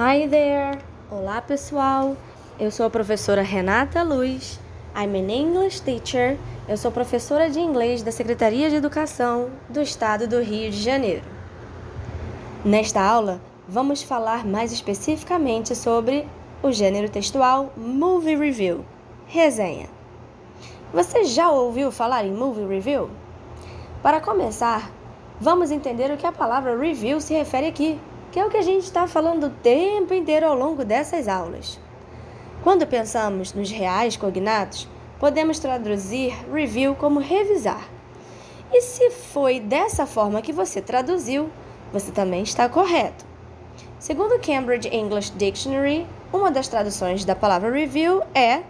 Hi there! Olá pessoal! Eu sou a professora Renata Luz. I'm an English teacher. Eu sou professora de inglês da Secretaria de Educação do Estado do Rio de Janeiro. Nesta aula, vamos falar mais especificamente sobre o gênero textual Movie Review resenha. Você já ouviu falar em Movie Review? Para começar, vamos entender o que a palavra review se refere aqui que é o que a gente está falando o tempo inteiro ao longo dessas aulas. Quando pensamos nos reais cognatos, podemos traduzir review como revisar. E se foi dessa forma que você traduziu, você também está correto. Segundo o Cambridge English Dictionary, uma das traduções da palavra review é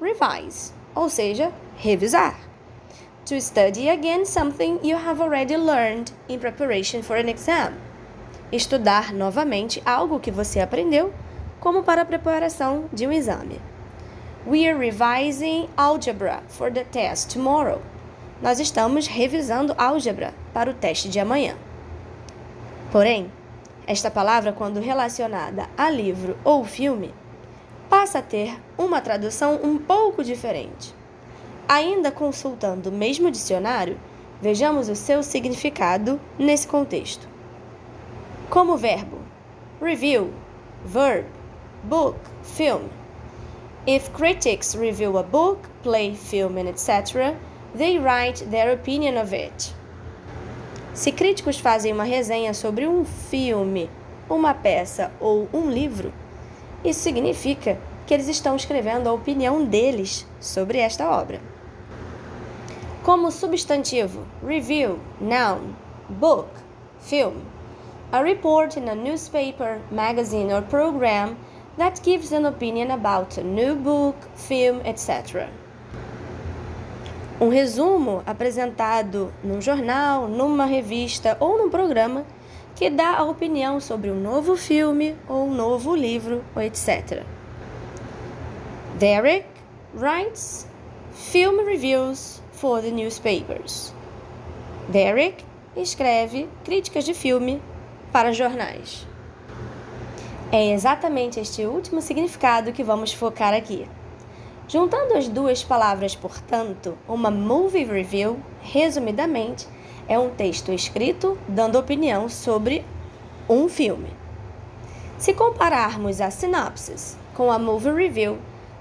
revise, ou seja, revisar. To study again something you have already learned in preparation for an exam estudar novamente algo que você aprendeu, como para a preparação de um exame. We are revising algebra for the test tomorrow. Nós estamos revisando álgebra para o teste de amanhã. Porém, esta palavra, quando relacionada a livro ou filme, passa a ter uma tradução um pouco diferente. Ainda consultando o mesmo dicionário, vejamos o seu significado nesse contexto como verbo. Review, verb, book, film. If critics review a book, play, film, etc., they write their opinion of it. Se críticos fazem uma resenha sobre um filme, uma peça ou um livro, isso significa que eles estão escrevendo a opinião deles sobre esta obra. Como substantivo, review, noun, book, film. A report in a newspaper, magazine, or program that gives an opinion about a new book, film, etc. Um resumo apresentado num jornal, numa revista ou num programa que dá a opinião sobre um novo filme ou um novo livro, etc. Derek writes film reviews for the newspapers. Derek escreve críticas de filme para jornais. É exatamente este último significado que vamos focar aqui. Juntando as duas palavras, portanto, uma movie review, resumidamente, é um texto escrito dando opinião sobre um filme. Se compararmos a sinopse com a movie review,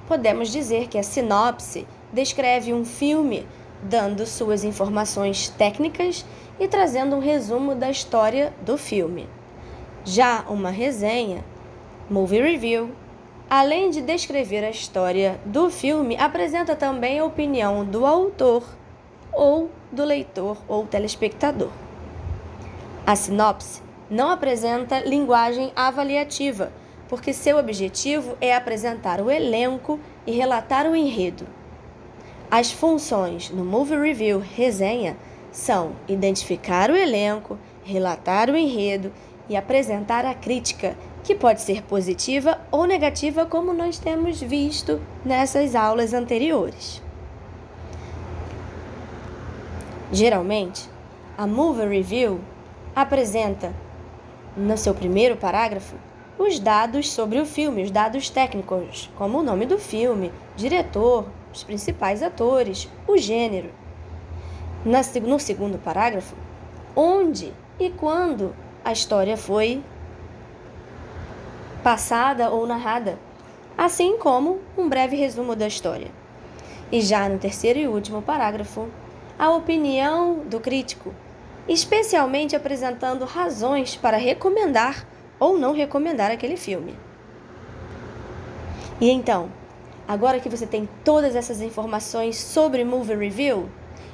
podemos dizer que a sinopse descreve um filme dando suas informações técnicas e trazendo um resumo da história do filme. Já uma resenha, movie review, além de descrever a história do filme, apresenta também a opinião do autor ou do leitor ou telespectador. A sinopse não apresenta linguagem avaliativa, porque seu objetivo é apresentar o elenco e relatar o enredo. As funções no Movie Review Resenha são identificar o elenco, relatar o enredo e apresentar a crítica, que pode ser positiva ou negativa, como nós temos visto nessas aulas anteriores. Geralmente, a Movie Review apresenta, no seu primeiro parágrafo, os dados sobre o filme, os dados técnicos, como o nome do filme, diretor, os principais atores, o gênero. No segundo parágrafo, onde e quando a história foi passada ou narrada, assim como um breve resumo da história. E já no terceiro e último parágrafo, a opinião do crítico, especialmente apresentando razões para recomendar ou não recomendar aquele filme. E então, Agora que você tem todas essas informações sobre Movie Review,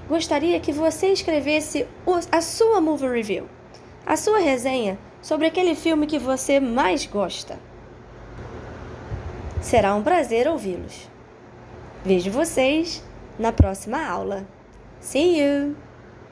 gostaria que você escrevesse a sua Movie Review, a sua resenha sobre aquele filme que você mais gosta. Será um prazer ouvi-los. Vejo vocês na próxima aula. See you!